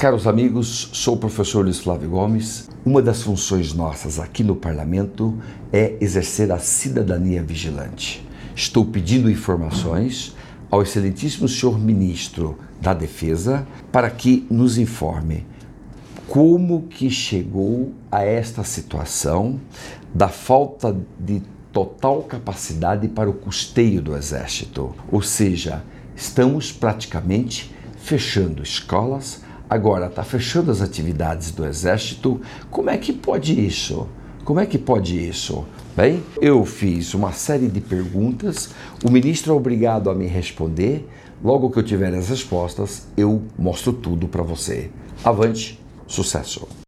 Caros amigos, sou o professor Luiz Flávio Gomes. Uma das funções nossas aqui no Parlamento é exercer a cidadania vigilante. Estou pedindo informações ao excelentíssimo senhor ministro da Defesa para que nos informe como que chegou a esta situação da falta de total capacidade para o custeio do exército. Ou seja, estamos praticamente fechando escolas, agora está fechando as atividades do Exército. Como é que pode isso? Como é que pode isso? Bem, eu fiz uma série de perguntas, o ministro é obrigado a me responder. Logo que eu tiver as respostas, eu mostro tudo para você. Avante, sucesso!